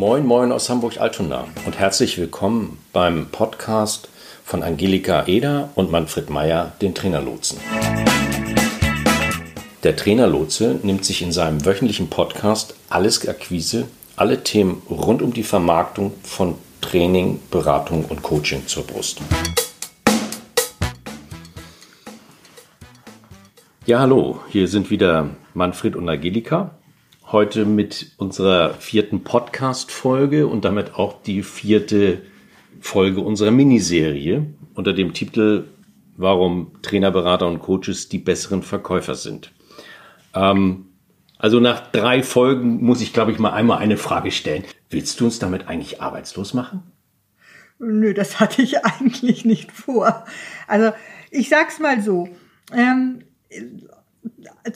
Moin, moin aus Hamburg-Altona und herzlich willkommen beim Podcast von Angelika Eder und Manfred Meyer, den Trainerlotsen. Der Trainerlotse nimmt sich in seinem wöchentlichen Podcast alles Akquise, alle Themen rund um die Vermarktung von Training, Beratung und Coaching zur Brust. Ja, hallo, hier sind wieder Manfred und Angelika heute mit unserer vierten Podcast-Folge und damit auch die vierte Folge unserer Miniserie unter dem Titel Warum Trainer, Berater und Coaches die besseren Verkäufer sind. Ähm, also nach drei Folgen muss ich, glaube ich, mal einmal eine Frage stellen. Willst du uns damit eigentlich arbeitslos machen? Nö, das hatte ich eigentlich nicht vor. Also ich sag's mal so. Ähm,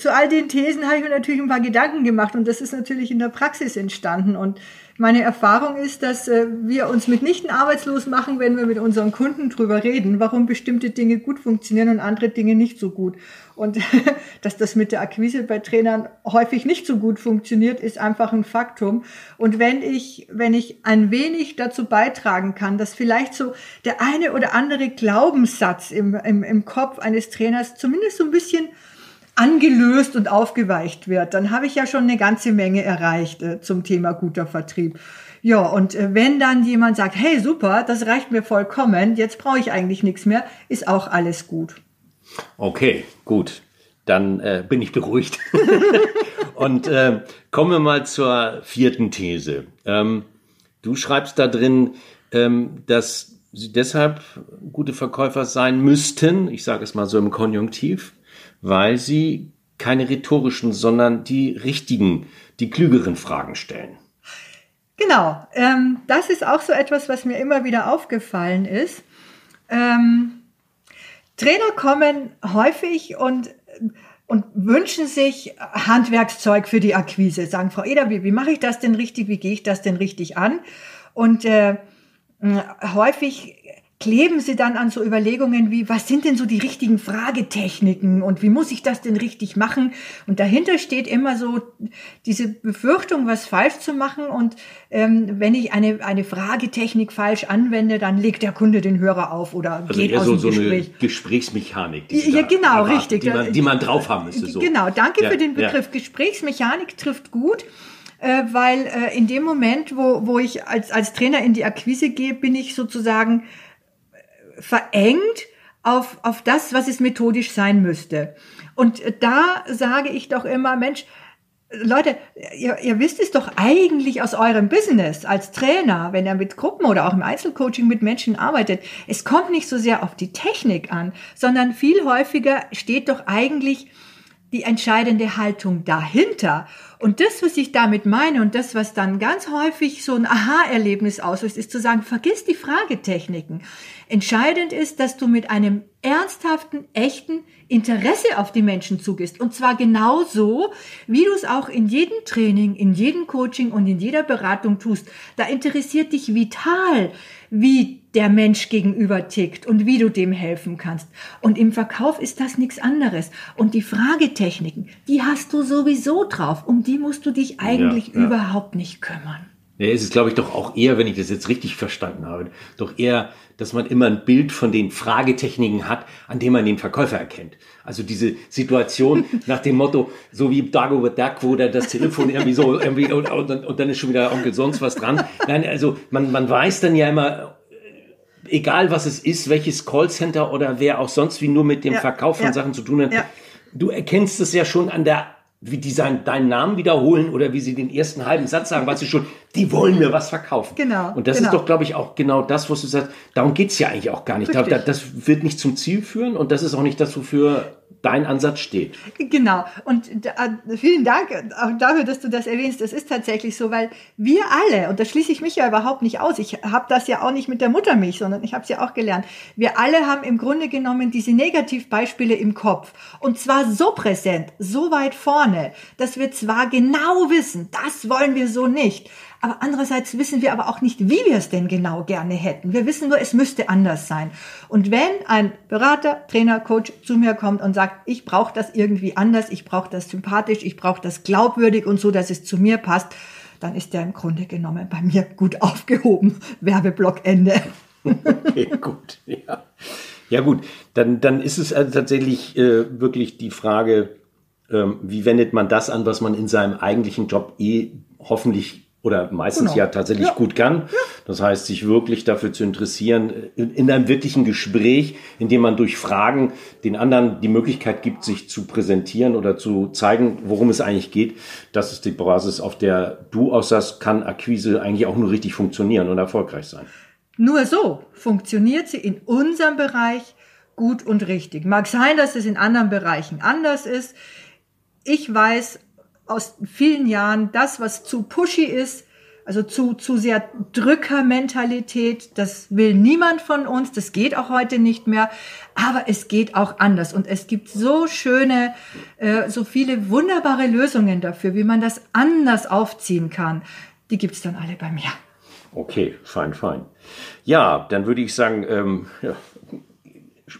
zu all den Thesen habe ich mir natürlich ein paar Gedanken gemacht und das ist natürlich in der Praxis entstanden. Und meine Erfahrung ist, dass äh, wir uns mitnichten arbeitslos machen, wenn wir mit unseren Kunden drüber reden, warum bestimmte Dinge gut funktionieren und andere Dinge nicht so gut. Und dass das mit der Akquise bei Trainern häufig nicht so gut funktioniert, ist einfach ein Faktum. Und wenn ich, wenn ich ein wenig dazu beitragen kann, dass vielleicht so der eine oder andere Glaubenssatz im, im, im Kopf eines Trainers zumindest so ein bisschen angelöst und aufgeweicht wird, dann habe ich ja schon eine ganze Menge erreicht äh, zum Thema guter Vertrieb. Ja, und äh, wenn dann jemand sagt, hey super, das reicht mir vollkommen, jetzt brauche ich eigentlich nichts mehr, ist auch alles gut. Okay, gut. Dann äh, bin ich beruhigt. und äh, kommen wir mal zur vierten These. Ähm, du schreibst da drin, ähm, dass sie deshalb gute Verkäufer sein müssten, ich sage es mal so im Konjunktiv, weil sie keine rhetorischen, sondern die richtigen, die klügeren Fragen stellen. Genau, ähm, das ist auch so etwas, was mir immer wieder aufgefallen ist. Ähm, Trainer kommen häufig und, und wünschen sich Handwerkszeug für die Akquise. Sagen, Frau Eder, wie, wie mache ich das denn richtig? Wie gehe ich das denn richtig an? Und äh, häufig kleben sie dann an so Überlegungen wie, was sind denn so die richtigen Fragetechniken und wie muss ich das denn richtig machen? Und dahinter steht immer so diese Befürchtung, was falsch zu machen. Und ähm, wenn ich eine, eine Fragetechnik falsch anwende, dann legt der Kunde den Hörer auf oder also geht eher aus so, dem Gespräch. So eine Gesprächsmechanik. Die ja, genau, erwarten, richtig. Die man, die man drauf haben müsste. So. Genau, danke ja, für den Begriff. Ja. Gesprächsmechanik trifft gut äh, weil äh, in dem Moment, wo, wo ich als, als Trainer in die Akquise gehe, bin ich sozusagen verengt auf, auf das, was es methodisch sein müsste. Und da sage ich doch immer, Mensch, Leute, ihr, ihr wisst es doch eigentlich aus eurem Business als Trainer, wenn ihr mit Gruppen oder auch im Einzelcoaching mit Menschen arbeitet. Es kommt nicht so sehr auf die Technik an, sondern viel häufiger steht doch eigentlich die entscheidende Haltung dahinter. Und das, was ich damit meine und das, was dann ganz häufig so ein Aha-Erlebnis auslöst, ist zu sagen, vergiss die Fragetechniken. Entscheidend ist, dass du mit einem ernsthaften, echten Interesse auf die Menschen zugehst. Und zwar genauso, wie du es auch in jedem Training, in jedem Coaching und in jeder Beratung tust. Da interessiert dich vital, wie der Mensch gegenüber tickt und wie du dem helfen kannst. Und im Verkauf ist das nichts anderes. Und die Fragetechniken, die hast du sowieso drauf. Um die musst du dich eigentlich ja, ja. überhaupt nicht kümmern. Ja, es ist, glaube ich, doch auch eher, wenn ich das jetzt richtig verstanden habe, doch eher, dass man immer ein Bild von den Fragetechniken hat, an dem man den Verkäufer erkennt. Also diese Situation nach dem Motto, so wie Dagobert Duck, wo da das Telefon irgendwie so, irgendwie, und, und, und, dann ist schon wieder Onkel sonst was dran. Nein, also man, man weiß dann ja immer, egal was es ist, welches Callcenter oder wer auch sonst wie nur mit dem ja, Verkauf von ja, Sachen zu tun hat, du erkennst es ja schon an der wie die sein, deinen Namen wiederholen oder wie sie den ersten halben Satz sagen, weißt du schon, die wollen mir was verkaufen. Genau. Und das genau. ist doch, glaube ich, auch genau das, was du sagst. Darum geht's ja eigentlich auch gar nicht. Richtig. Das wird nicht zum Ziel führen und das ist auch nicht das, wofür dein Ansatz steht. Genau. Und äh, vielen Dank auch dafür, dass du das erwähnst. Das ist tatsächlich so, weil wir alle, und da schließe ich mich ja überhaupt nicht aus, ich habe das ja auch nicht mit der Muttermilch, sondern ich habe es ja auch gelernt. Wir alle haben im Grunde genommen diese Negativbeispiele im Kopf. Und zwar so präsent, so weit vorne, dass wir zwar genau wissen, das wollen wir so nicht, aber andererseits wissen wir aber auch nicht, wie wir es denn genau gerne hätten. Wir wissen nur, es müsste anders sein. Und wenn ein Berater, Trainer, Coach zu mir kommt und sagt, ich brauche das irgendwie anders, ich brauche das sympathisch, ich brauche das glaubwürdig und so, dass es zu mir passt, dann ist der im Grunde genommen bei mir gut aufgehoben. Werbeblock Ende. Okay, gut. Ja, ja gut, dann, dann ist es also tatsächlich äh, wirklich die Frage, ähm, wie wendet man das an, was man in seinem eigentlichen Job eh hoffentlich oder meistens genau. ja tatsächlich ja. gut kann. Ja. Das heißt, sich wirklich dafür zu interessieren, in, in, einem wirklichen Gespräch, in dem man durch Fragen den anderen die Möglichkeit gibt, sich zu präsentieren oder zu zeigen, worum es eigentlich geht. Das ist die Basis, auf der du aussagst, kann Akquise eigentlich auch nur richtig funktionieren und erfolgreich sein. Nur so funktioniert sie in unserem Bereich gut und richtig. Mag sein, dass es in anderen Bereichen anders ist. Ich weiß aus vielen Jahren, das, was zu pushy ist, also zu, zu sehr Drückermentalität, das will niemand von uns, das geht auch heute nicht mehr, aber es geht auch anders und es gibt so schöne, äh, so viele wunderbare Lösungen dafür, wie man das anders aufziehen kann. Die gibt's dann alle bei mir. Okay, fein, fein. Ja, dann würde ich sagen, ähm, ja,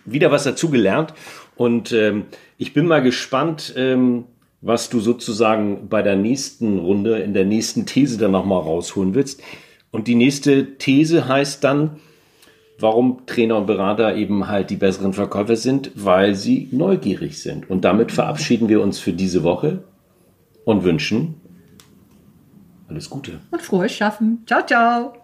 wieder was dazugelernt und ähm, ich bin mal gespannt, ähm, was du sozusagen bei der nächsten Runde, in der nächsten These dann nochmal rausholen willst. Und die nächste These heißt dann, warum Trainer und Berater eben halt die besseren Verkäufer sind, weil sie neugierig sind. Und damit verabschieden wir uns für diese Woche und wünschen alles Gute. Und frohes Schaffen. Ciao, ciao.